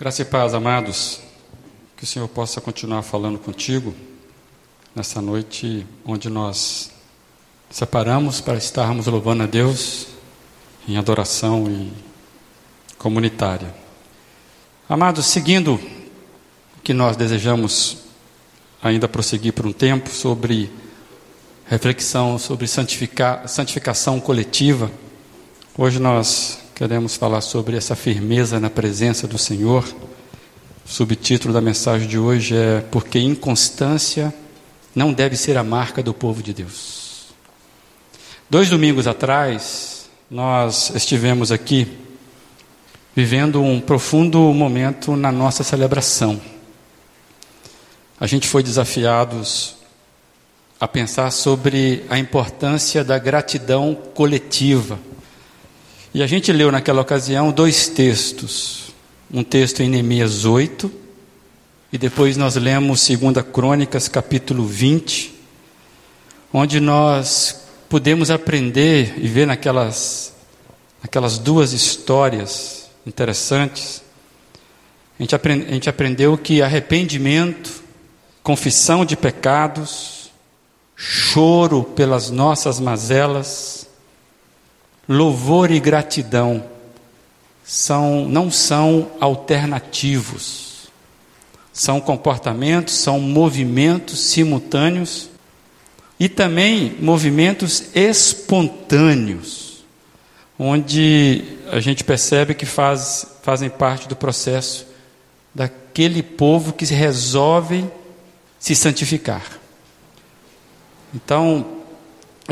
Graça e paz, amados. Que o Senhor possa continuar falando contigo nessa noite onde nós separamos para estarmos louvando a Deus em adoração e comunitária. Amados, seguindo o que nós desejamos ainda prosseguir por um tempo sobre reflexão sobre santificação coletiva, hoje nós queremos falar sobre essa firmeza na presença do Senhor. O subtítulo da mensagem de hoje é Porque inconstância não deve ser a marca do povo de Deus. Dois domingos atrás, nós estivemos aqui vivendo um profundo momento na nossa celebração. A gente foi desafiados a pensar sobre a importância da gratidão coletiva e a gente leu naquela ocasião dois textos. Um texto em Neemias 8, e depois nós lemos 2 Crônicas, capítulo 20, onde nós pudemos aprender e ver naquelas, naquelas duas histórias interessantes. A gente, aprend, a gente aprendeu que arrependimento, confissão de pecados, choro pelas nossas mazelas, louvor e gratidão são, não são alternativos, são comportamentos, são movimentos simultâneos e também movimentos espontâneos, onde a gente percebe que faz, fazem parte do processo daquele povo que resolve se santificar. Então,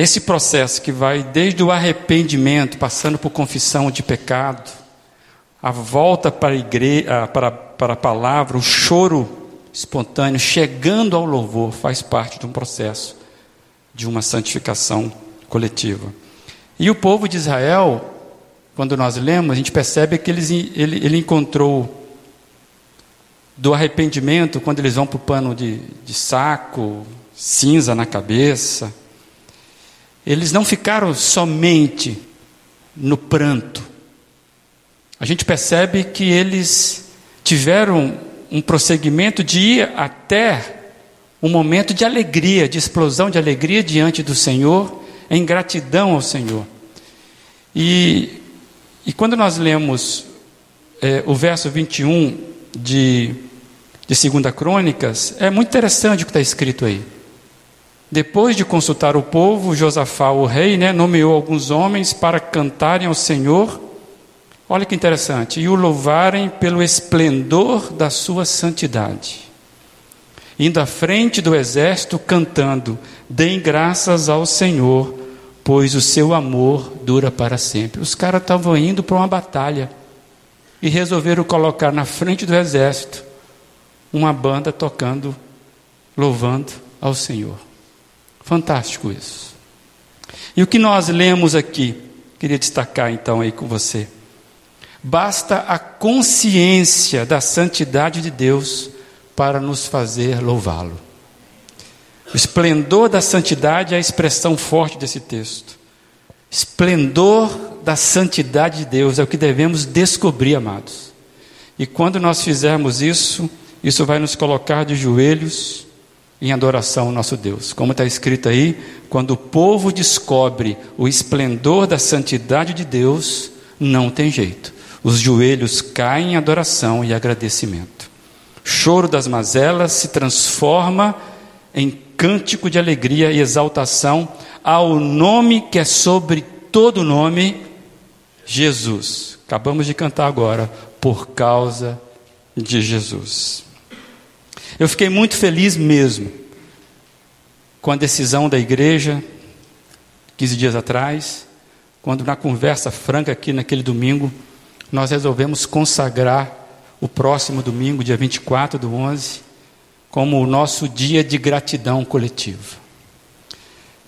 esse processo que vai desde o arrependimento, passando por confissão de pecado, a volta para a, igreja, para, para a palavra, o choro espontâneo, chegando ao louvor, faz parte de um processo de uma santificação coletiva. E o povo de Israel, quando nós lemos, a gente percebe que eles, ele, ele encontrou do arrependimento, quando eles vão para o pano de, de saco, cinza na cabeça, eles não ficaram somente no pranto. A gente percebe que eles tiveram um prosseguimento de ir até um momento de alegria, de explosão de alegria diante do Senhor, em gratidão ao Senhor. E, e quando nós lemos é, o verso 21 de, de 2 Crônicas, é muito interessante o que está escrito aí. Depois de consultar o povo, Josafá, o rei, né, nomeou alguns homens para cantarem ao Senhor. Olha que interessante, e o louvarem pelo esplendor da sua santidade. Indo à frente do exército, cantando: Deem graças ao Senhor, pois o seu amor dura para sempre. Os caras estavam indo para uma batalha e resolveram colocar na frente do exército uma banda tocando, louvando ao Senhor. Fantástico isso. E o que nós lemos aqui, queria destacar então aí com você. Basta a consciência da santidade de Deus para nos fazer louvá-lo. O esplendor da santidade é a expressão forte desse texto. Esplendor da santidade de Deus é o que devemos descobrir, amados. E quando nós fizermos isso, isso vai nos colocar de joelhos em adoração ao nosso Deus. Como está escrito aí, quando o povo descobre o esplendor da santidade de Deus, não tem jeito. Os joelhos caem em adoração e agradecimento. choro das mazelas se transforma em cântico de alegria e exaltação ao nome que é sobre todo nome, Jesus. Acabamos de cantar agora, por causa de Jesus. Eu fiquei muito feliz mesmo com a decisão da igreja, 15 dias atrás, quando na conversa franca aqui naquele domingo, nós resolvemos consagrar o próximo domingo, dia 24 do 11, como o nosso dia de gratidão coletiva.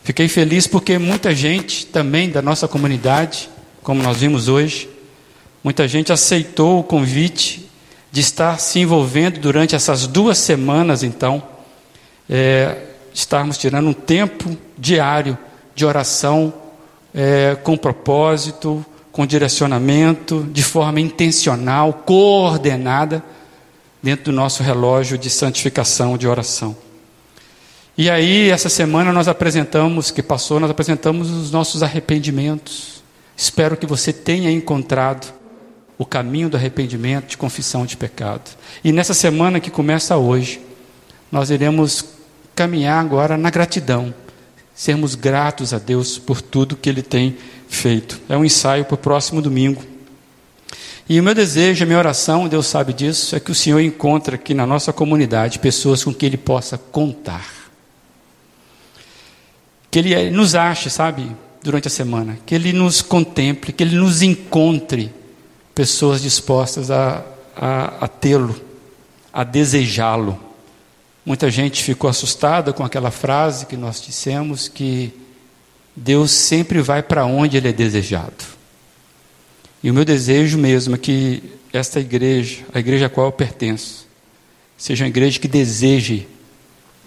Fiquei feliz porque muita gente também da nossa comunidade, como nós vimos hoje, muita gente aceitou o convite de estar se envolvendo durante essas duas semanas, então, é, estarmos tirando um tempo diário de oração é, com propósito, com direcionamento, de forma intencional, coordenada, dentro do nosso relógio de santificação, de oração. E aí, essa semana nós apresentamos, que passou, nós apresentamos os nossos arrependimentos. Espero que você tenha encontrado o caminho do arrependimento, de confissão de pecado. E nessa semana que começa hoje, nós iremos caminhar agora na gratidão, sermos gratos a Deus por tudo que Ele tem feito. É um ensaio para o próximo domingo. E o meu desejo, a minha oração, Deus sabe disso, é que o Senhor encontre aqui na nossa comunidade pessoas com que Ele possa contar. Que Ele nos ache, sabe, durante a semana. Que Ele nos contemple, que Ele nos encontre pessoas dispostas a, a, a tê-lo, a desejá-lo. Muita gente ficou assustada com aquela frase que nós dissemos que Deus sempre vai para onde Ele é desejado. E o meu desejo mesmo é que esta igreja, a igreja a qual eu pertenço, seja uma igreja que deseje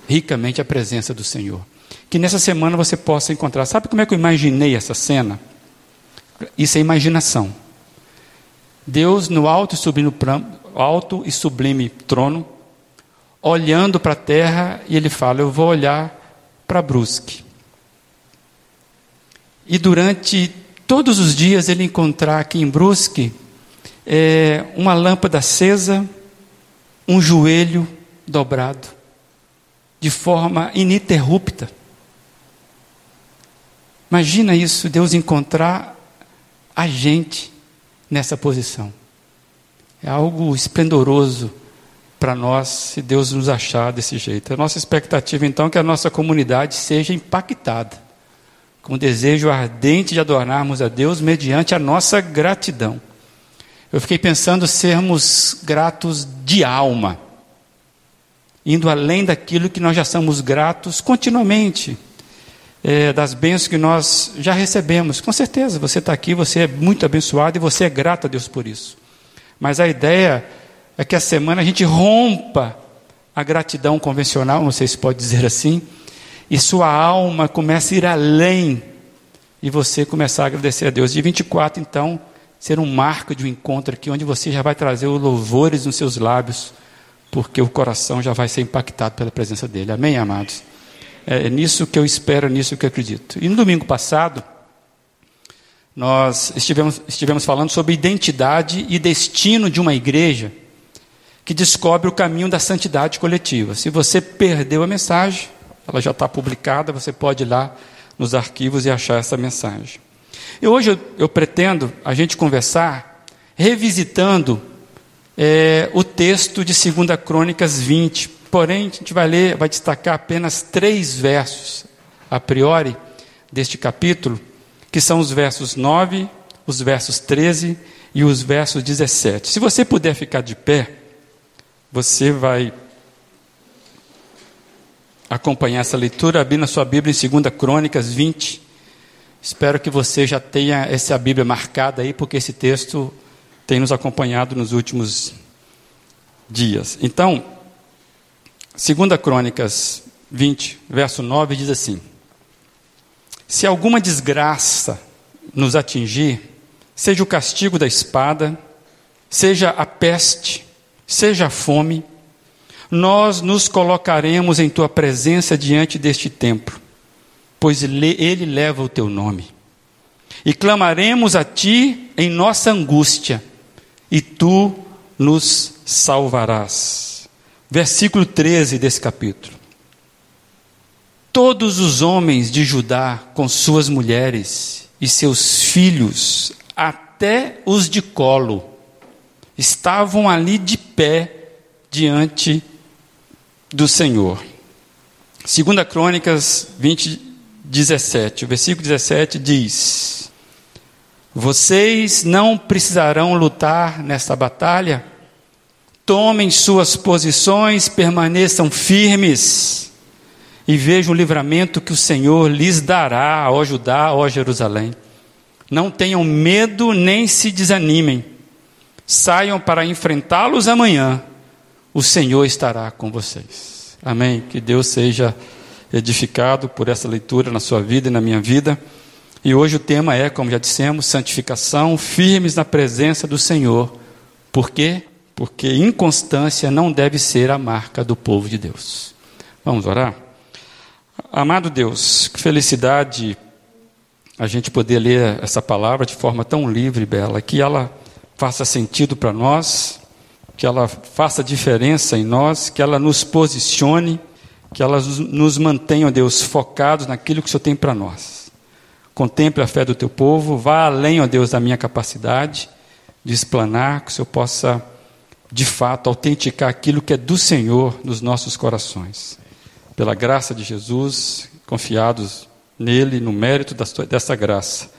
ricamente a presença do Senhor que nessa semana você possa encontrar. Sabe como é que eu imaginei essa cena? Isso é imaginação. Deus no alto e sublime, alto e sublime trono, olhando para a terra, e ele fala: Eu vou olhar para Brusque. E durante todos os dias ele encontrar aqui em Brusque é, uma lâmpada acesa, um joelho dobrado, de forma ininterrupta. Imagina isso, Deus encontrar a gente nessa posição. É algo esplendoroso para nós se Deus nos achar desse jeito. A nossa expectativa então é que a nossa comunidade seja impactada com o desejo ardente de adorarmos a Deus mediante a nossa gratidão. Eu fiquei pensando sermos gratos de alma, indo além daquilo que nós já somos gratos continuamente é, das bênçãos que nós já recebemos. Com certeza, você está aqui, você é muito abençoado e você é grato a Deus por isso. Mas a ideia é que a semana a gente rompa a gratidão convencional, não sei se pode dizer assim, e sua alma comece a ir além e você começar a agradecer a Deus. De 24, então, ser um marco de um encontro aqui, onde você já vai trazer os louvores nos seus lábios, porque o coração já vai ser impactado pela presença dele. Amém, amados? É, é nisso que eu espero, é nisso que eu acredito. E no domingo passado, nós estivemos, estivemos falando sobre identidade e destino de uma igreja que descobre o caminho da santidade coletiva. Se você perdeu a mensagem, ela já está publicada, você pode ir lá nos arquivos e achar essa mensagem. E hoje eu, eu pretendo a gente conversar revisitando é, o texto de 2 Crônicas 20, Porém, a gente vai ler, vai destacar apenas três versos, a priori, deste capítulo, que são os versos 9, os versos 13 e os versos 17. Se você puder ficar de pé, você vai acompanhar essa leitura, abrindo a sua Bíblia em 2 Crônicas 20. Espero que você já tenha essa Bíblia marcada aí, porque esse texto tem nos acompanhado nos últimos dias. Então, Segunda Crônicas 20, verso 9 diz assim: Se alguma desgraça nos atingir, seja o castigo da espada, seja a peste, seja a fome, nós nos colocaremos em tua presença diante deste templo, pois ele leva o teu nome. E clamaremos a ti em nossa angústia, e tu nos salvarás versículo 13 desse capítulo. Todos os homens de Judá, com suas mulheres e seus filhos, até os de colo, estavam ali de pé diante do Senhor. Segunda Crônicas 20, 17, o versículo 17 diz: Vocês não precisarão lutar nesta batalha, tomem suas posições, permaneçam firmes e vejam o livramento que o Senhor lhes dará, ó Judá, ó Jerusalém. Não tenham medo nem se desanimem. Saiam para enfrentá-los amanhã. O Senhor estará com vocês. Amém. Que Deus seja edificado por essa leitura na sua vida e na minha vida. E hoje o tema é, como já dissemos, santificação, firmes na presença do Senhor. Por quê? Porque inconstância não deve ser a marca do povo de Deus. Vamos orar? Amado Deus, que felicidade a gente poder ler essa palavra de forma tão livre e bela, que ela faça sentido para nós, que ela faça diferença em nós, que ela nos posicione, que ela nos mantenha, Deus, focados naquilo que o Senhor tem para nós. Contemple a fé do teu povo, vá além, ó Deus, da minha capacidade de explanar, que o Senhor possa, de fato, autenticar aquilo que é do Senhor nos nossos corações. Pela graça de Jesus, confiados nele, no mérito dessa graça,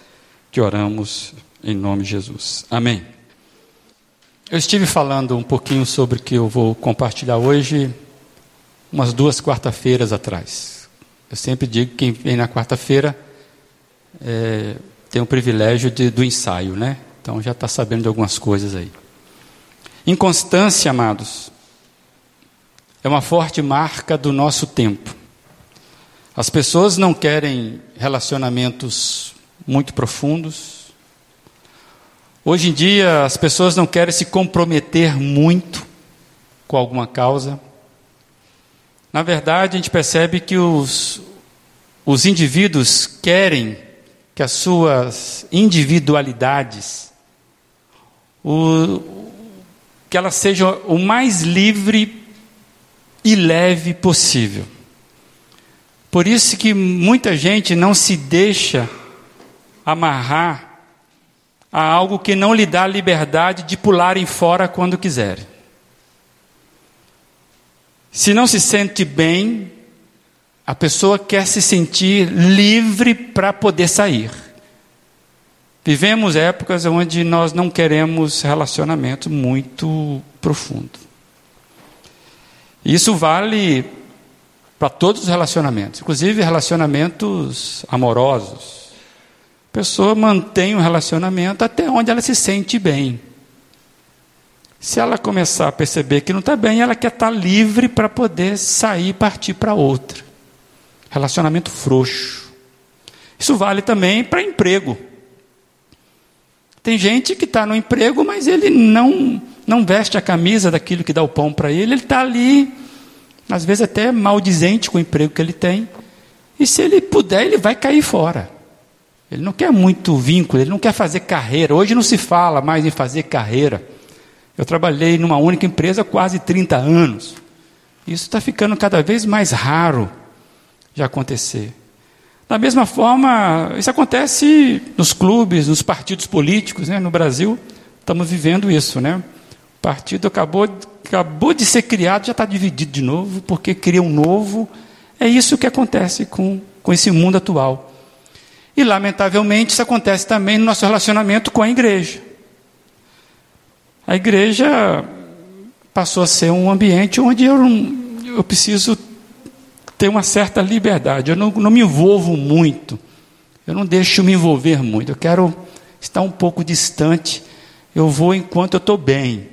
que oramos em nome de Jesus. Amém. Eu estive falando um pouquinho sobre o que eu vou compartilhar hoje, umas duas quarta-feiras atrás. Eu sempre digo que quem vem na quarta-feira é, tem o privilégio de, do ensaio, né? Então já está sabendo de algumas coisas aí. Inconstância, amados, é uma forte marca do nosso tempo. As pessoas não querem relacionamentos muito profundos. Hoje em dia, as pessoas não querem se comprometer muito com alguma causa. Na verdade, a gente percebe que os, os indivíduos querem que as suas individualidades, o, que elas sejam o mais livre e leve possível. Por isso que muita gente não se deixa amarrar a algo que não lhe dá liberdade de pularem fora quando quiserem. Se não se sente bem, a pessoa quer se sentir livre para poder sair. Vivemos épocas onde nós não queremos relacionamento muito profundo. Isso vale para todos os relacionamentos, inclusive relacionamentos amorosos. A pessoa mantém um relacionamento até onde ela se sente bem. Se ela começar a perceber que não está bem, ela quer estar tá livre para poder sair e partir para outra. Relacionamento frouxo. Isso vale também para emprego. Tem gente que está no emprego, mas ele não, não veste a camisa daquilo que dá o pão para ele, ele está ali às vezes até maldizente com o emprego que ele tem. E se ele puder, ele vai cair fora. Ele não quer muito vínculo, ele não quer fazer carreira. Hoje não se fala mais em fazer carreira. Eu trabalhei numa única empresa quase 30 anos. Isso está ficando cada vez mais raro de acontecer. Da mesma forma, isso acontece nos clubes, nos partidos políticos, né? no Brasil, estamos vivendo isso. Né? O partido acabou acabou de ser criado, já está dividido de novo, porque cria um novo. É isso que acontece com, com esse mundo atual. E, lamentavelmente, isso acontece também no nosso relacionamento com a igreja. A igreja passou a ser um ambiente onde eu, eu preciso ter uma certa liberdade. Eu não, não me envolvo muito. Eu não deixo me envolver muito. Eu quero estar um pouco distante. Eu vou enquanto eu estou bem.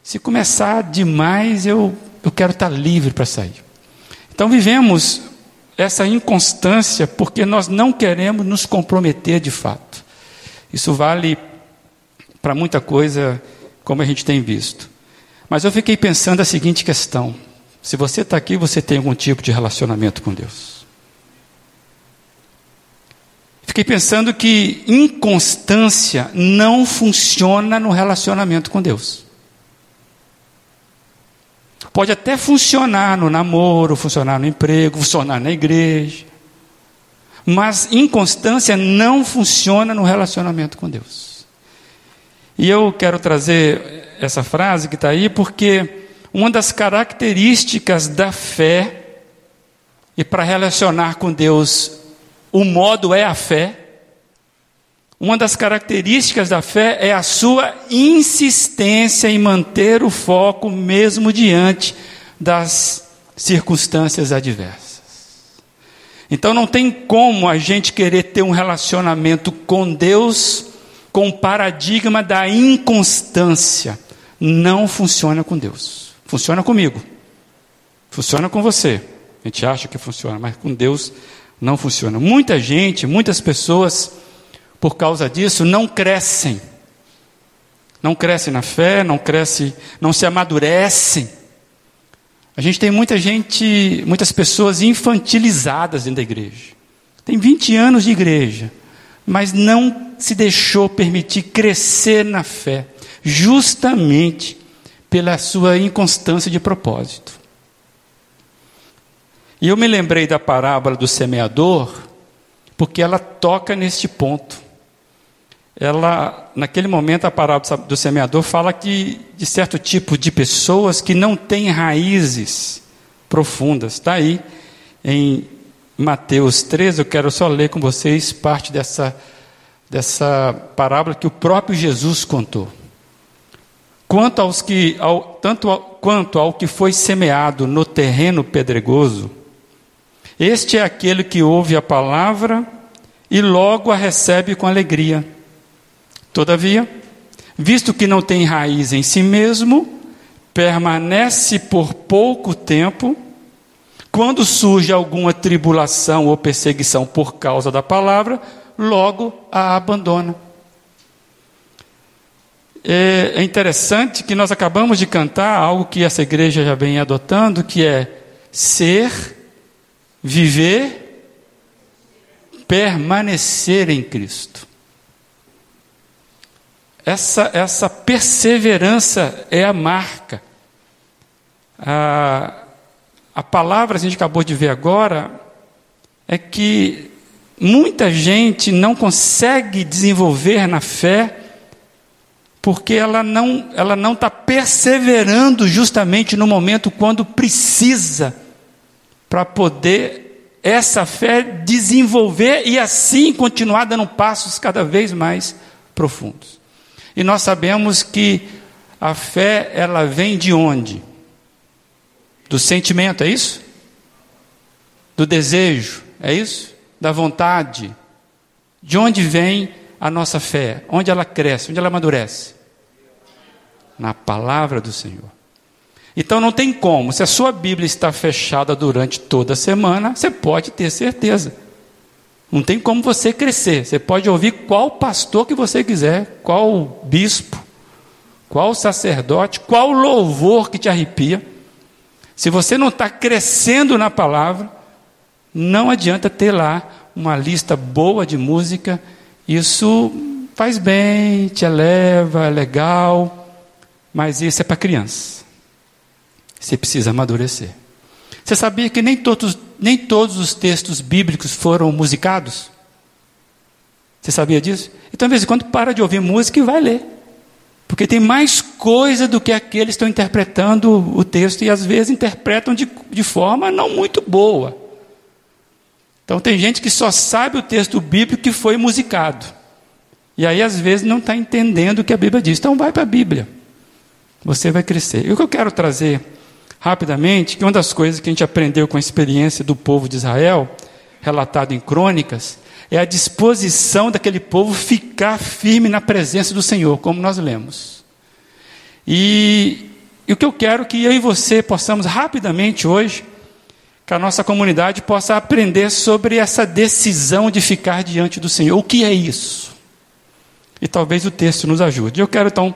Se começar demais, eu, eu quero estar livre para sair. Então vivemos essa inconstância porque nós não queremos nos comprometer de fato. Isso vale para muita coisa, como a gente tem visto. Mas eu fiquei pensando a seguinte questão: se você está aqui, você tem algum tipo de relacionamento com Deus. Fiquei pensando que inconstância não funciona no relacionamento com Deus. Pode até funcionar no namoro, funcionar no emprego, funcionar na igreja. Mas inconstância não funciona no relacionamento com Deus. E eu quero trazer essa frase que está aí porque uma das características da fé, e para relacionar com Deus, o modo é a fé, uma das características da fé é a sua insistência em manter o foco mesmo diante das circunstâncias adversas. Então não tem como a gente querer ter um relacionamento com Deus com o paradigma da inconstância. Não funciona com Deus. Funciona comigo. Funciona com você. A gente acha que funciona, mas com Deus não funciona. Muita gente, muitas pessoas por causa disso, não crescem. Não crescem na fé, não crescem, não se amadurecem. A gente tem muita gente, muitas pessoas infantilizadas dentro da igreja. Tem 20 anos de igreja, mas não se deixou permitir crescer na fé, justamente pela sua inconstância de propósito. E eu me lembrei da parábola do semeador, porque ela toca neste ponto ela, naquele momento, a parábola do semeador fala que de certo tipo de pessoas que não têm raízes profundas. Está aí em Mateus 13, eu quero só ler com vocês parte dessa, dessa parábola que o próprio Jesus contou. Quanto aos que, ao, tanto ao, quanto ao que foi semeado no terreno pedregoso, este é aquele que ouve a palavra e logo a recebe com alegria Todavia, visto que não tem raiz em si mesmo, permanece por pouco tempo, quando surge alguma tribulação ou perseguição por causa da palavra, logo a abandona. É, é interessante que nós acabamos de cantar algo que essa igreja já vem adotando, que é ser, viver, permanecer em Cristo. Essa, essa perseverança é a marca. A, a palavra, a gente acabou de ver agora, é que muita gente não consegue desenvolver na fé porque ela não ela não está perseverando justamente no momento quando precisa para poder essa fé desenvolver e assim continuar dando passos cada vez mais profundos. E nós sabemos que a fé, ela vem de onde? Do sentimento, é isso? Do desejo, é isso? Da vontade. De onde vem a nossa fé? Onde ela cresce? Onde ela amadurece? Na palavra do Senhor. Então não tem como, se a sua Bíblia está fechada durante toda a semana, você pode ter certeza não tem como você crescer. Você pode ouvir qual pastor que você quiser, qual bispo, qual sacerdote, qual louvor que te arrepia. Se você não está crescendo na palavra, não adianta ter lá uma lista boa de música. Isso faz bem, te eleva, é legal, mas isso é para criança. Você precisa amadurecer. Você sabia que nem todos, nem todos os textos bíblicos foram musicados? Você sabia disso? Então, de vez em quando, para de ouvir música e vai ler. Porque tem mais coisa do que aqueles que estão interpretando o texto e às vezes interpretam de, de forma não muito boa. Então, tem gente que só sabe o texto bíblico que foi musicado. E aí, às vezes, não está entendendo o que a Bíblia diz. Então, vai para a Bíblia. Você vai crescer. E o que eu quero trazer rapidamente que uma das coisas que a gente aprendeu com a experiência do povo de Israel, relatado em crônicas, é a disposição daquele povo ficar firme na presença do Senhor, como nós lemos. E, e o que eu quero que eu e você possamos rapidamente hoje, que a nossa comunidade possa aprender sobre essa decisão de ficar diante do Senhor. O que é isso? E talvez o texto nos ajude. Eu quero então,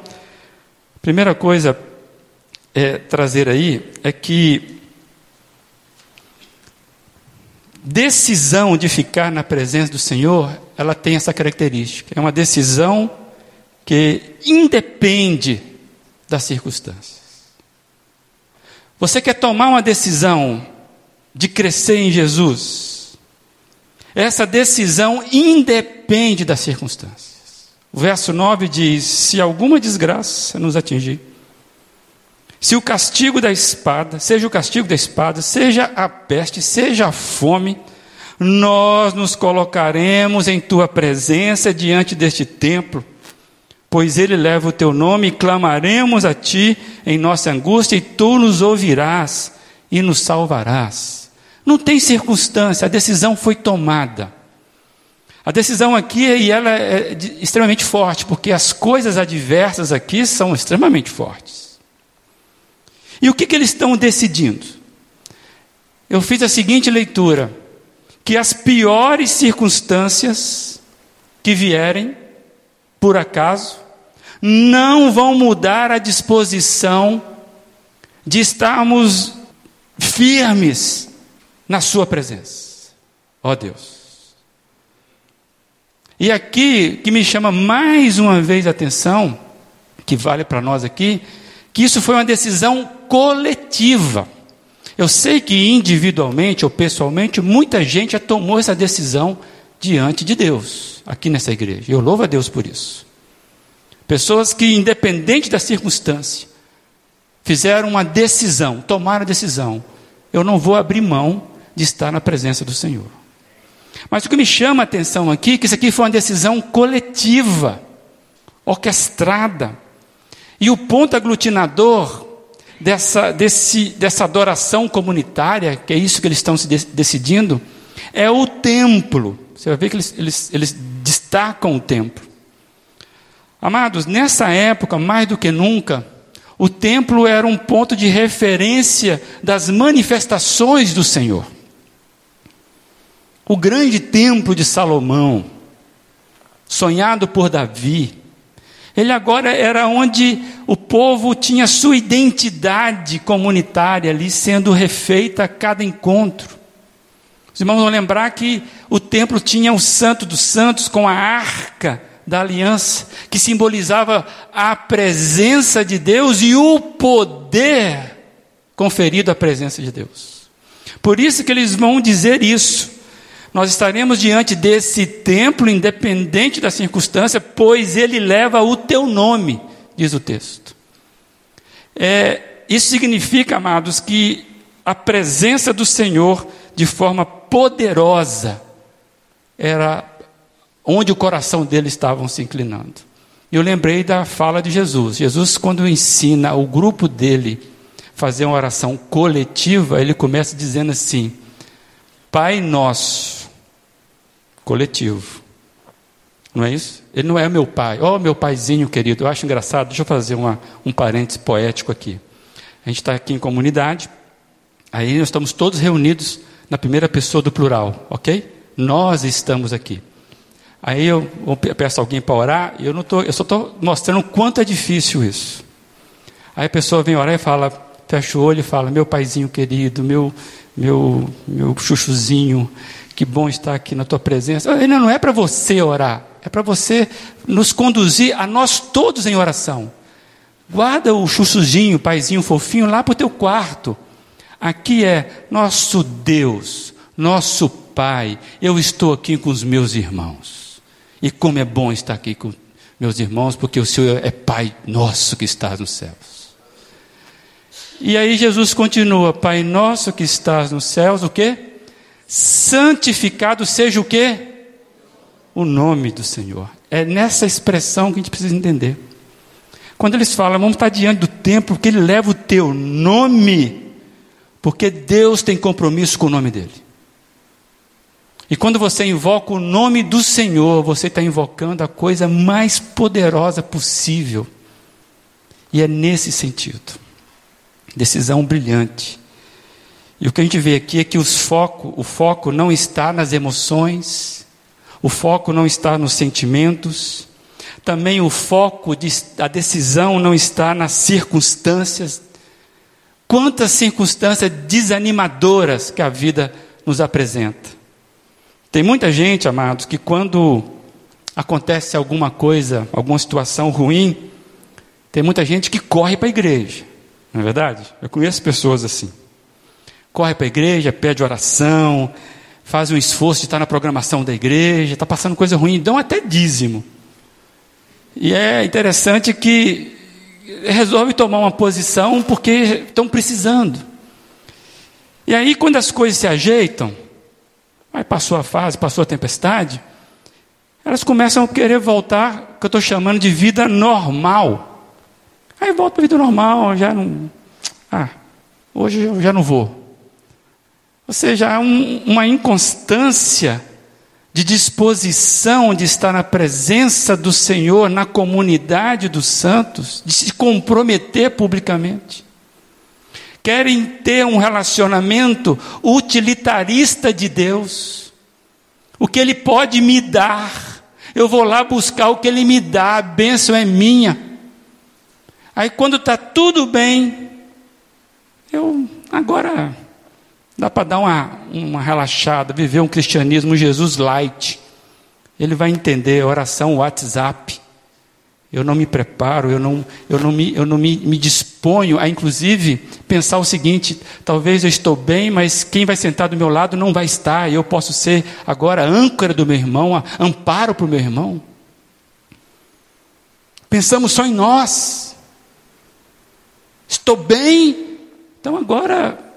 primeira coisa, é, trazer aí é que decisão de ficar na presença do Senhor, ela tem essa característica. É uma decisão que independe das circunstâncias. Você quer tomar uma decisão de crescer em Jesus? Essa decisão independe das circunstâncias. O verso 9 diz: Se alguma desgraça nos atingir, se o castigo da espada, seja o castigo da espada, seja a peste, seja a fome, nós nos colocaremos em tua presença diante deste templo, pois ele leva o teu nome e clamaremos a ti em nossa angústia, e tu nos ouvirás e nos salvarás. Não tem circunstância, a decisão foi tomada. A decisão aqui, e ela é extremamente forte, porque as coisas adversas aqui são extremamente fortes. E o que, que eles estão decidindo? Eu fiz a seguinte leitura: que as piores circunstâncias que vierem, por acaso, não vão mudar a disposição de estarmos firmes na Sua presença. Ó oh Deus. E aqui que me chama mais uma vez a atenção, que vale para nós aqui, que isso foi uma decisão coletiva. Eu sei que individualmente ou pessoalmente, muita gente já tomou essa decisão diante de Deus, aqui nessa igreja. Eu louvo a Deus por isso. Pessoas que, independente da circunstância, fizeram uma decisão, tomaram a decisão. Eu não vou abrir mão de estar na presença do Senhor. Mas o que me chama a atenção aqui é que isso aqui foi uma decisão coletiva, orquestrada. E o ponto aglutinador dessa, desse, dessa adoração comunitária, que é isso que eles estão se decidindo, é o templo. Você vai ver que eles, eles, eles destacam o templo. Amados, nessa época, mais do que nunca, o templo era um ponto de referência das manifestações do Senhor. O grande templo de Salomão, sonhado por Davi, ele agora era onde o povo tinha sua identidade comunitária ali sendo refeita a cada encontro. Os irmãos vão lembrar que o templo tinha o Santo dos Santos com a arca da aliança, que simbolizava a presença de Deus e o poder conferido à presença de Deus. Por isso que eles vão dizer isso. Nós estaremos diante desse templo, independente da circunstância, pois ele leva o teu nome, diz o texto. É, isso significa, amados, que a presença do Senhor, de forma poderosa, era onde o coração dele estava se inclinando. Eu lembrei da fala de Jesus. Jesus, quando ensina o grupo dele fazer uma oração coletiva, ele começa dizendo assim: Pai nosso coletivo. Não é isso? Ele não é meu pai. Oh, meu paizinho querido. Eu acho engraçado. Deixa eu fazer uma, um parênteses poético aqui. A gente está aqui em comunidade. Aí nós estamos todos reunidos na primeira pessoa do plural, ok? Nós estamos aqui. Aí eu, peço alguém para orar. Eu não tô, eu só estou mostrando quanto é difícil isso. Aí a pessoa vem orar e fala, fecha o olho e fala: Meu paizinho querido, meu, meu, meu chuchuzinho que bom estar aqui na tua presença. Ele não é para você orar, é para você nos conduzir a nós todos em oração. Guarda o chuchuzinho, paizinho fofinho lá para o teu quarto. Aqui é nosso Deus, nosso Pai. Eu estou aqui com os meus irmãos. E como é bom estar aqui com meus irmãos, porque o Senhor é Pai nosso que está nos céus. E aí Jesus continua: Pai nosso que estás nos céus, o quê? Santificado seja o quê? O nome do Senhor. É nessa expressão que a gente precisa entender. Quando eles falam, vamos estar diante do templo, porque ele leva o teu nome, porque Deus tem compromisso com o nome dele. E quando você invoca o nome do Senhor, você está invocando a coisa mais poderosa possível. E é nesse sentido. Decisão brilhante. E o que a gente vê aqui é que os foco, o foco não está nas emoções, o foco não está nos sentimentos, também o foco de, da decisão não está nas circunstâncias. Quantas circunstâncias desanimadoras que a vida nos apresenta. Tem muita gente, amados, que quando acontece alguma coisa, alguma situação ruim, tem muita gente que corre para a igreja, não é verdade? Eu conheço pessoas assim corre para a igreja, pede oração, faz um esforço de estar na programação da igreja, está passando coisa ruim, dão até dízimo. E é interessante que resolve tomar uma posição porque estão precisando. E aí, quando as coisas se ajeitam, aí passou a fase, passou a tempestade, elas começam a querer voltar, que eu estou chamando de vida normal. Aí volta para a vida normal, já não. Ah, hoje eu já não vou. Ou seja, há um, uma inconstância de disposição de estar na presença do Senhor, na comunidade dos santos, de se comprometer publicamente. Querem ter um relacionamento utilitarista de Deus. O que Ele pode me dar, Eu vou lá buscar o que Ele me dá, a bênção é minha. Aí quando está tudo bem, eu agora dá para dar uma, uma relaxada, viver um cristianismo Jesus light. Ele vai entender oração WhatsApp. Eu não me preparo, eu não, eu não, me, eu não me, me disponho a, inclusive, pensar o seguinte: talvez eu estou bem, mas quem vai sentar do meu lado não vai estar, e eu posso ser agora âncora do meu irmão, amparo para o meu irmão. Pensamos só em nós. Estou bem, então agora.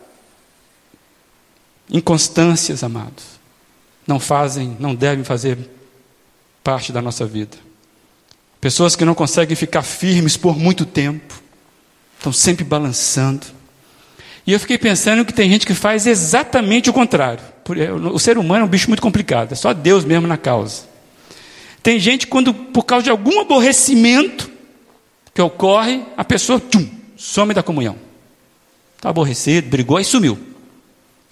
Inconstâncias, amados, não fazem, não devem fazer parte da nossa vida. Pessoas que não conseguem ficar firmes por muito tempo, estão sempre balançando. E eu fiquei pensando que tem gente que faz exatamente o contrário. É, o ser humano é um bicho muito complicado, é só Deus mesmo na causa. Tem gente quando, por causa de algum aborrecimento que ocorre, a pessoa tchum, some da comunhão. Está aborrecido, brigou e sumiu.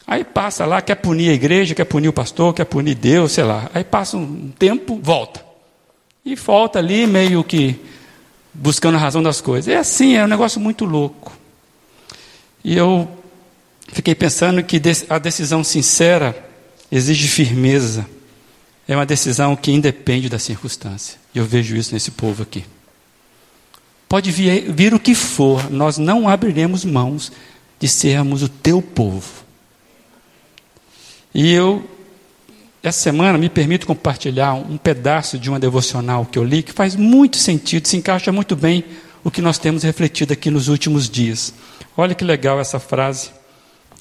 Aí passa lá, quer punir a igreja, quer punir o pastor, quer punir Deus, sei lá. Aí passa um tempo, volta. E volta ali meio que buscando a razão das coisas. É assim, é um negócio muito louco. E eu fiquei pensando que a decisão sincera exige firmeza. É uma decisão que independe da circunstância. E eu vejo isso nesse povo aqui. Pode vir, vir o que for, nós não abriremos mãos de sermos o teu povo. E eu, essa semana, me permito compartilhar um pedaço de uma devocional que eu li, que faz muito sentido, se encaixa muito bem o que nós temos refletido aqui nos últimos dias. Olha que legal essa frase,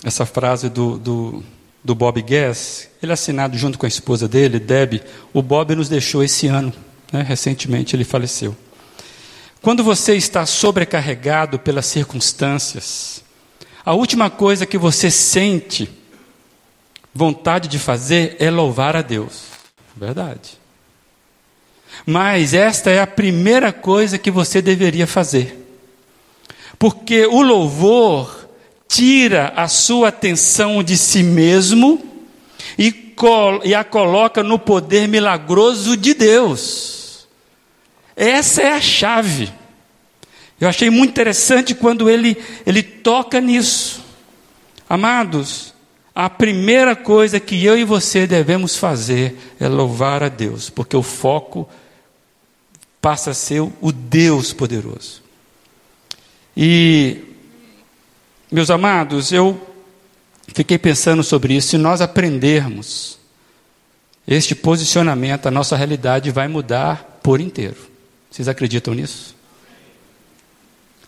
essa frase do, do, do Bob Guess, ele assinado junto com a esposa dele, Deb. O Bob nos deixou esse ano, né? recentemente ele faleceu. Quando você está sobrecarregado pelas circunstâncias, a última coisa que você sente vontade de fazer é louvar a Deus. Verdade. Mas esta é a primeira coisa que você deveria fazer. Porque o louvor tira a sua atenção de si mesmo e, e a coloca no poder milagroso de Deus. Essa é a chave. Eu achei muito interessante quando ele, ele toca nisso. Amados, a primeira coisa que eu e você devemos fazer é louvar a Deus, porque o foco passa a ser o Deus poderoso. E, meus amados, eu fiquei pensando sobre isso. Se nós aprendermos este posicionamento, a nossa realidade vai mudar por inteiro. Vocês acreditam nisso?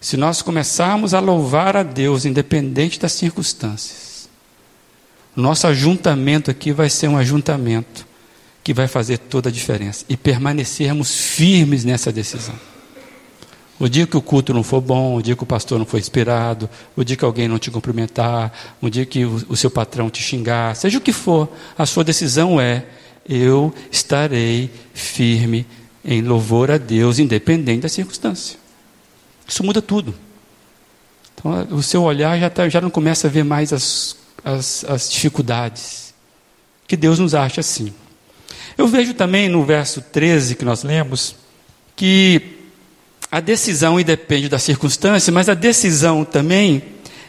Se nós começarmos a louvar a Deus, independente das circunstâncias, nosso ajuntamento aqui vai ser um ajuntamento que vai fazer toda a diferença e permanecermos firmes nessa decisão. O dia que o culto não for bom, o dia que o pastor não for inspirado, o dia que alguém não te cumprimentar, o dia que o, o seu patrão te xingar, seja o que for, a sua decisão é: eu estarei firme em louvor a Deus, independente da circunstância. Isso muda tudo. Então, o seu olhar já, tá, já não começa a ver mais as as, as dificuldades. Que Deus nos ache assim. Eu vejo também no verso 13 que nós lemos que a decisão independe da circunstância, mas a decisão também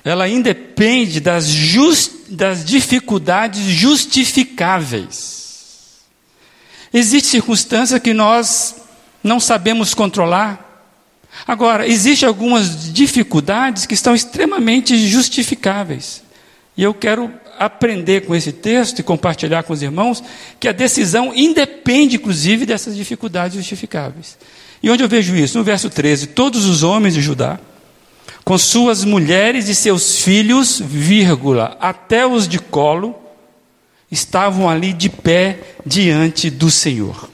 ela independe das, just, das dificuldades justificáveis. Existe circunstância que nós não sabemos controlar. Agora, existem algumas dificuldades que estão extremamente justificáveis. E eu quero aprender com esse texto e compartilhar com os irmãos que a decisão independe, inclusive, dessas dificuldades justificáveis. E onde eu vejo isso? No verso 13: Todos os homens de Judá, com suas mulheres e seus filhos, vírgula, até os de colo, estavam ali de pé diante do Senhor.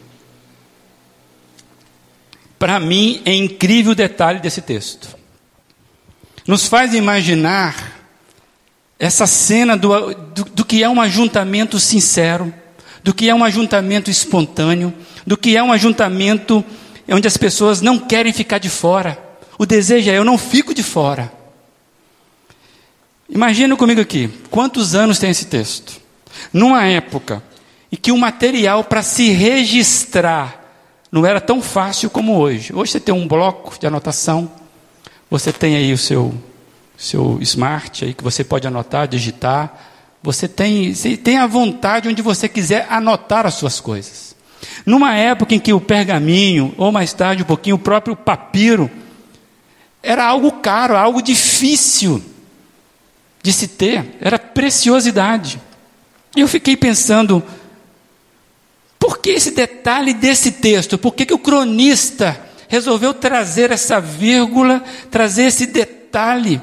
Para mim é incrível o detalhe desse texto. Nos faz imaginar essa cena do, do, do, que é um ajuntamento sincero, do que é um ajuntamento espontâneo, do que é um ajuntamento onde as pessoas não querem ficar de fora. O desejo é: eu não fico de fora. Imagina comigo aqui, quantos anos tem esse texto? Numa época em que o material para se registrar não era tão fácil como hoje. Hoje você tem um bloco de anotação, você tem aí o seu, seu smart aí que você pode anotar, digitar. Você tem, você tem a vontade onde você quiser anotar as suas coisas. Numa época em que o pergaminho, ou mais tarde um pouquinho, o próprio papiro, era algo caro, algo difícil de se ter, era preciosidade. Eu fiquei pensando, por que esse detalhe desse texto? Por que, que o cronista resolveu trazer essa vírgula, trazer esse detalhe?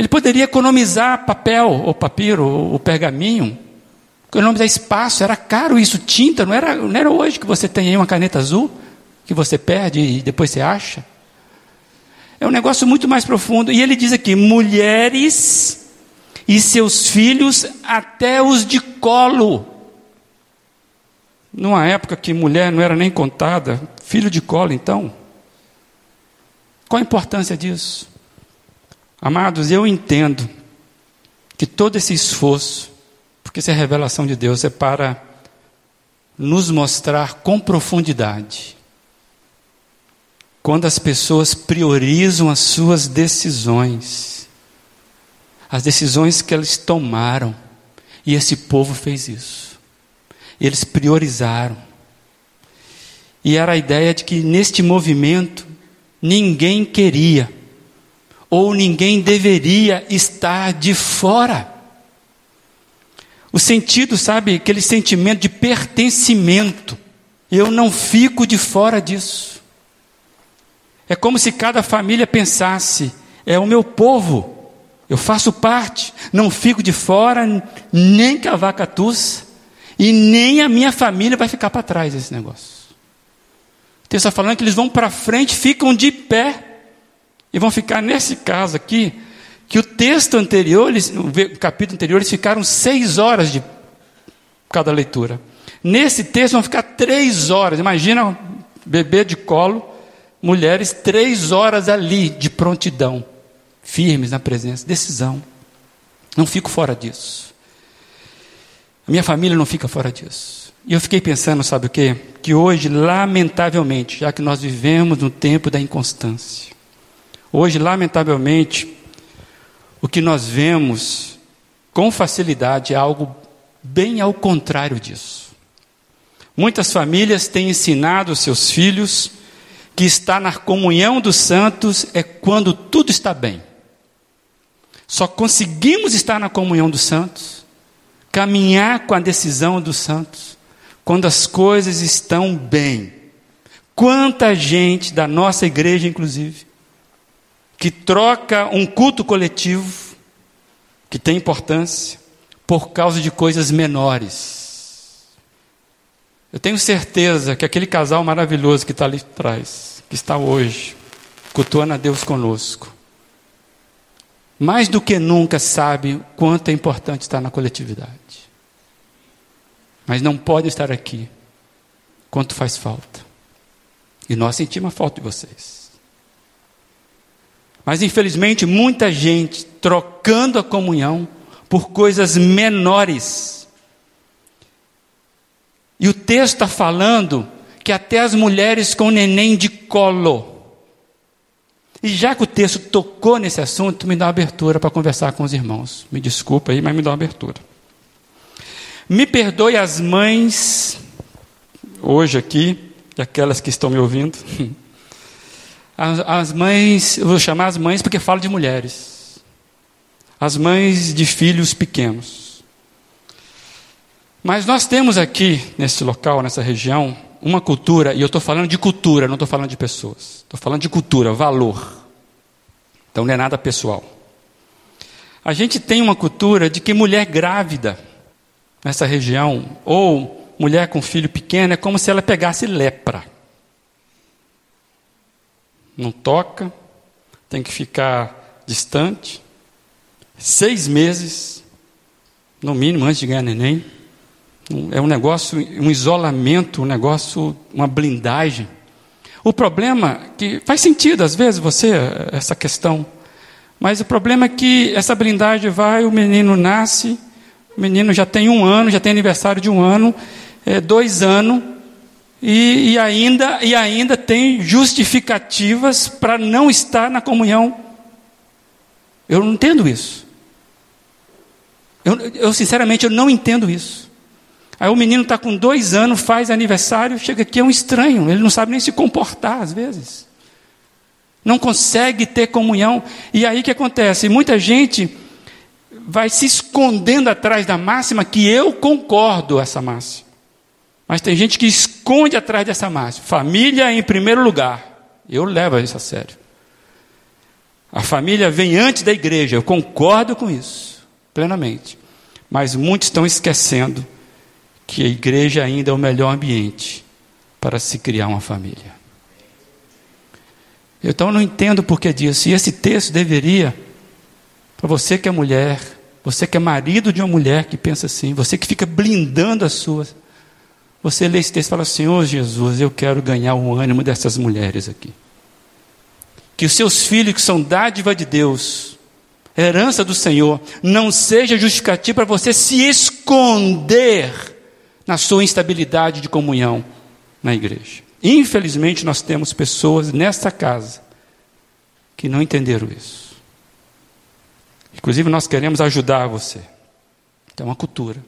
Ele poderia economizar papel, ou papiro, ou pergaminho, economizar espaço, era caro isso, tinta, não era, não era hoje que você tem aí uma caneta azul, que você perde e depois você acha. É um negócio muito mais profundo. E ele diz aqui: mulheres e seus filhos, até os de colo. Numa época que mulher não era nem contada, filho de colo, então. Qual a importância disso? Amados, eu entendo que todo esse esforço, porque isso é revelação de Deus, é para nos mostrar com profundidade. Quando as pessoas priorizam as suas decisões, as decisões que eles tomaram, e esse povo fez isso. Eles priorizaram. E era a ideia de que neste movimento ninguém queria ou ninguém deveria estar de fora. O sentido, sabe, aquele sentimento de pertencimento. Eu não fico de fora disso. É como se cada família pensasse: é o meu povo, eu faço parte, não fico de fora, nem que a vaca tussa. E nem a minha família vai ficar para trás desse negócio. O texto está falando que eles vão para frente, ficam de pé. E vão ficar nesse caso aqui, que o texto anterior, eles, no capítulo anterior, eles ficaram seis horas de cada leitura. Nesse texto vão ficar três horas. Imagina bebê de colo, mulheres, três horas ali de prontidão, firmes na presença, decisão. Não fico fora disso. A minha família não fica fora disso. E eu fiquei pensando, sabe o quê? Que hoje, lamentavelmente, já que nós vivemos no tempo da inconstância, hoje, lamentavelmente, o que nós vemos com facilidade é algo bem ao contrário disso. Muitas famílias têm ensinado seus filhos que estar na comunhão dos santos é quando tudo está bem. Só conseguimos estar na comunhão dos santos caminhar com a decisão dos santos, quando as coisas estão bem. Quanta gente da nossa igreja, inclusive, que troca um culto coletivo, que tem importância, por causa de coisas menores. Eu tenho certeza que aquele casal maravilhoso que está ali atrás, que está hoje, cultuando a Deus conosco, mais do que nunca sabe quanto é importante estar na coletividade. Mas não pode estar aqui quanto faz falta. E nós sentimos a falta de vocês. Mas infelizmente muita gente trocando a comunhão por coisas menores. E o texto está falando que até as mulheres com neném de colo e já que o texto tocou nesse assunto, me dá uma abertura para conversar com os irmãos. Me desculpa aí, mas me dá uma abertura. Me perdoe as mães, hoje aqui, e aquelas que estão me ouvindo. As, as mães, eu vou chamar as mães porque falo de mulheres. As mães de filhos pequenos. Mas nós temos aqui, nesse local, nessa região, uma cultura, e eu estou falando de cultura, não estou falando de pessoas. Estou falando de cultura, valor. Então não é nada pessoal. A gente tem uma cultura de que mulher grávida nessa região, ou mulher com filho pequeno, é como se ela pegasse lepra. Não toca, tem que ficar distante. Seis meses, no mínimo, antes de ganhar neném. É um negócio, um isolamento, um negócio, uma blindagem. O problema que faz sentido às vezes você essa questão, mas o problema é que essa blindagem vai, o menino nasce, o menino já tem um ano, já tem aniversário de um ano, é, dois anos, E, e, ainda, e ainda tem justificativas para não estar na comunhão. Eu não entendo isso. Eu, eu sinceramente eu não entendo isso. Aí o menino está com dois anos, faz aniversário, chega aqui é um estranho, ele não sabe nem se comportar às vezes. Não consegue ter comunhão. E aí o que acontece? Muita gente vai se escondendo atrás da máxima que eu concordo essa máxima. Mas tem gente que esconde atrás dessa máxima. Família em primeiro lugar. Eu levo isso a sério. A família vem antes da igreja. Eu concordo com isso, plenamente. Mas muitos estão esquecendo que a igreja ainda é o melhor ambiente para se criar uma família. Então eu não entendo por que disso. E esse texto deveria, para você que é mulher, você que é marido de uma mulher que pensa assim, você que fica blindando as suas você lê esse texto e fala: Senhor Jesus, eu quero ganhar o ânimo dessas mulheres aqui. Que os seus filhos, que são dádiva de Deus, herança do Senhor, não seja justificativo para você se esconder na sua instabilidade de comunhão na igreja. Infelizmente, nós temos pessoas nesta casa que não entenderam isso. Inclusive, nós queremos ajudar você. É uma cultura.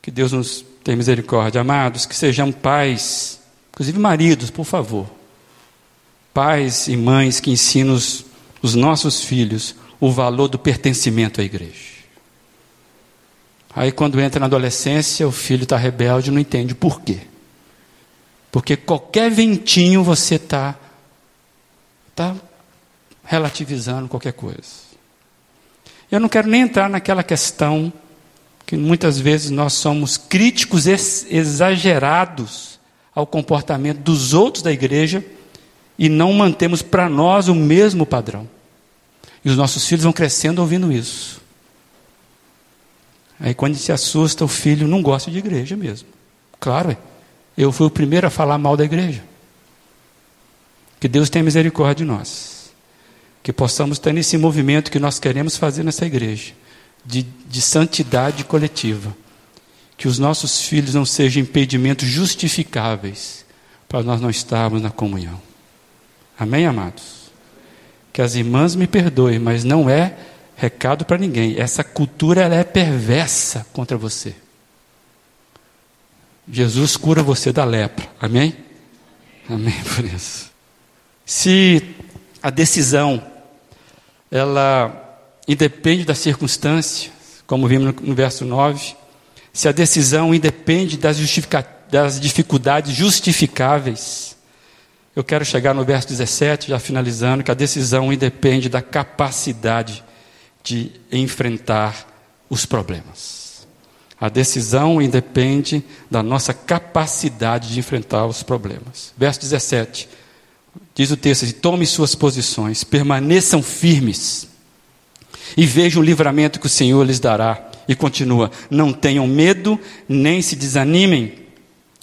Que Deus nos tenha misericórdia. Amados, que sejamos pais, inclusive maridos, por favor. Pais e mães que ensinam os, os nossos filhos o valor do pertencimento à igreja. Aí, quando entra na adolescência, o filho está rebelde e não entende por quê. Porque qualquer ventinho você está tá relativizando qualquer coisa. Eu não quero nem entrar naquela questão que muitas vezes nós somos críticos exagerados ao comportamento dos outros da igreja e não mantemos para nós o mesmo padrão. E os nossos filhos vão crescendo ouvindo isso. Aí quando se assusta, o filho não gosta de igreja mesmo. Claro, eu fui o primeiro a falar mal da igreja. Que Deus tenha misericórdia de nós. Que possamos ter nesse movimento que nós queremos fazer nessa igreja de, de santidade coletiva. Que os nossos filhos não sejam impedimentos justificáveis para nós não estarmos na comunhão. Amém, amados? Que as irmãs me perdoem, mas não é recado para ninguém. Essa cultura ela é perversa contra você. Jesus cura você da lepra. Amém? Amém por isso. Se a decisão ela independe da circunstância, como vimos no, verso 9, se a decisão independe das, das dificuldades justificáveis, eu quero chegar no verso 17, já finalizando, que a decisão independe da capacidade de enfrentar os problemas. A decisão independe da nossa capacidade de enfrentar os problemas. Verso 17, diz o texto assim: tome suas posições, permaneçam firmes e vejam o livramento que o Senhor lhes dará. E continua: não tenham medo, nem se desanimem.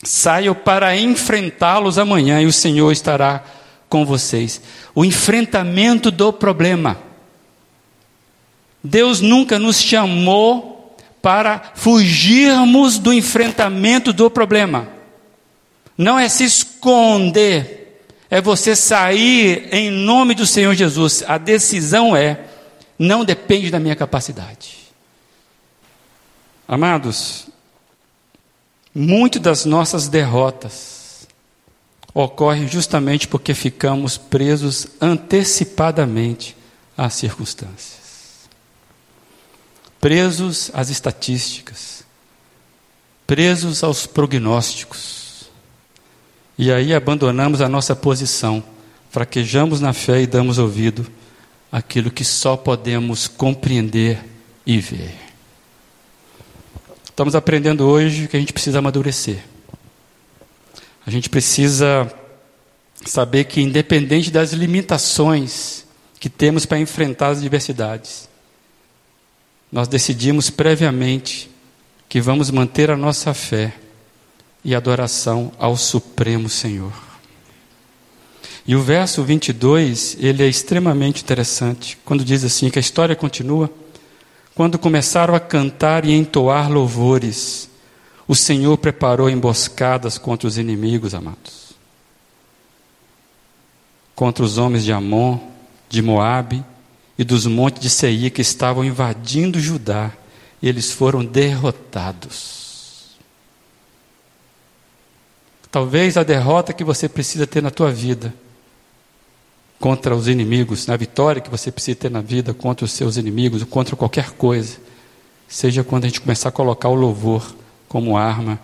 Saiam para enfrentá-los amanhã e o Senhor estará com vocês. O enfrentamento do problema. Deus nunca nos chamou para fugirmos do enfrentamento do problema. Não é se esconder, é você sair em nome do Senhor Jesus. A decisão é não depende da minha capacidade. Amados, muito das nossas derrotas ocorrem justamente porque ficamos presos antecipadamente às circunstâncias. Presos às estatísticas, presos aos prognósticos. E aí abandonamos a nossa posição, fraquejamos na fé e damos ouvido aquilo que só podemos compreender e ver. Estamos aprendendo hoje que a gente precisa amadurecer. A gente precisa saber que, independente das limitações que temos para enfrentar as diversidades, nós decidimos previamente que vamos manter a nossa fé e adoração ao Supremo Senhor. E o verso 22, ele é extremamente interessante, quando diz assim que a história continua. Quando começaram a cantar e entoar louvores, O Senhor preparou emboscadas contra os inimigos, amados. Contra os homens de Amon, de Moabe e dos montes de Seir que estavam invadindo Judá. Eles foram derrotados. Talvez a derrota que você precisa ter na tua vida contra os inimigos, na vitória que você precisa ter na vida contra os seus inimigos, contra qualquer coisa, seja quando a gente começar a colocar o louvor como arma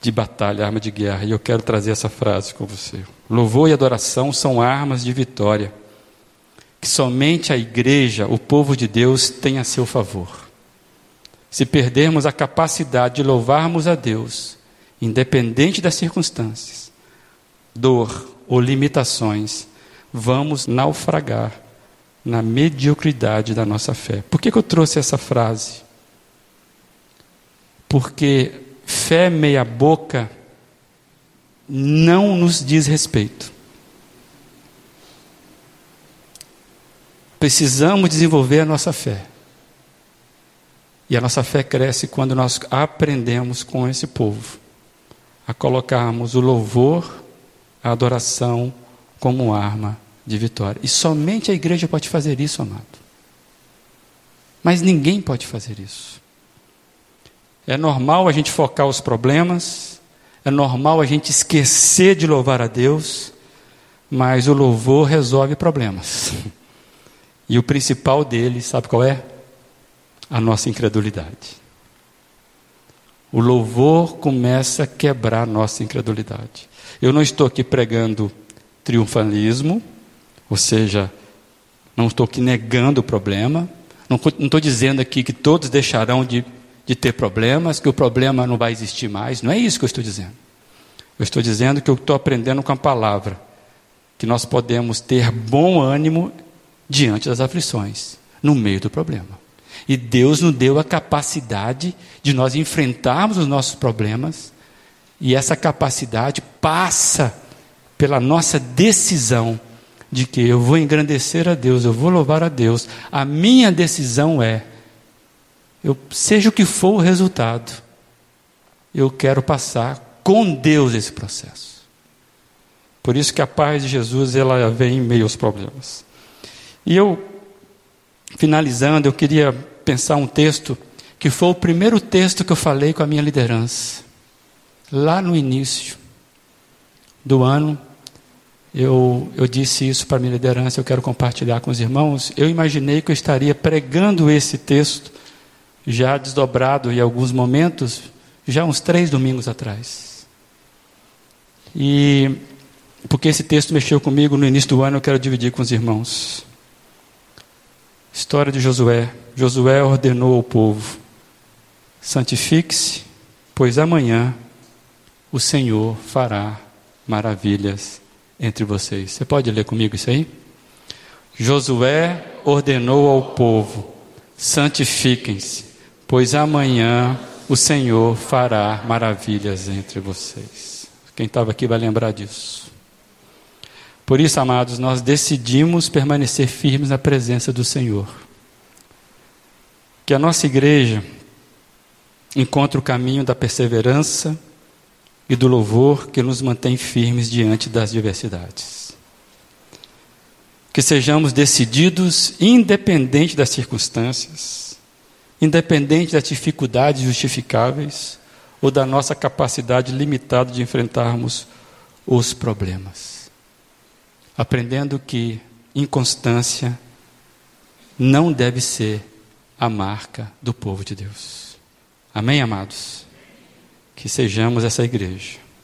de batalha, arma de guerra. E eu quero trazer essa frase com você. Louvor e adoração são armas de vitória, que somente a igreja, o povo de Deus, tem a seu favor. Se perdermos a capacidade de louvarmos a Deus, independente das circunstâncias, dor ou limitações, vamos naufragar na mediocridade da nossa fé. Por que, que eu trouxe essa frase? Porque fé meia-boca não nos diz respeito. Precisamos desenvolver a nossa fé. E a nossa fé cresce quando nós aprendemos com esse povo a colocarmos o louvor, a adoração como arma de vitória. E somente a igreja pode fazer isso, amado. Mas ninguém pode fazer isso. É normal a gente focar os problemas, é normal a gente esquecer de louvar a Deus, mas o louvor resolve problemas. E o principal deles, sabe qual é? A nossa incredulidade. O louvor começa a quebrar a nossa incredulidade. Eu não estou aqui pregando triunfalismo, ou seja, não estou aqui negando o problema, não estou dizendo aqui que todos deixarão de de ter problemas, que o problema não vai existir mais. Não é isso que eu estou dizendo. Eu estou dizendo que eu estou aprendendo com a palavra, que nós podemos ter bom ânimo diante das aflições, no meio do problema. E Deus nos deu a capacidade de nós enfrentarmos os nossos problemas, e essa capacidade passa pela nossa decisão de que eu vou engrandecer a Deus, eu vou louvar a Deus. A minha decisão é eu, seja o que for o resultado, eu quero passar com Deus esse processo. Por isso que a paz de Jesus ela vem em meio aos problemas. E eu, finalizando, eu queria pensar um texto que foi o primeiro texto que eu falei com a minha liderança. Lá no início do ano, eu, eu disse isso para a minha liderança, eu quero compartilhar com os irmãos. Eu imaginei que eu estaria pregando esse texto já desdobrado em alguns momentos, já uns três domingos atrás. E porque esse texto mexeu comigo no início do ano, eu quero dividir com os irmãos. História de Josué. Josué ordenou ao povo: santifique-se, pois amanhã o Senhor fará maravilhas entre vocês. Você pode ler comigo isso aí? Josué ordenou ao povo: santifiquem-se, pois amanhã o Senhor fará maravilhas entre vocês. Quem estava aqui vai lembrar disso. Por isso, amados, nós decidimos permanecer firmes na presença do Senhor. Que a nossa igreja encontre o caminho da perseverança e do louvor que nos mantém firmes diante das diversidades. Que sejamos decididos, independente das circunstâncias independente das dificuldades justificáveis ou da nossa capacidade limitada de enfrentarmos os problemas. Aprendendo que inconstância não deve ser a marca do povo de Deus. Amém, amados? Que sejamos essa igreja.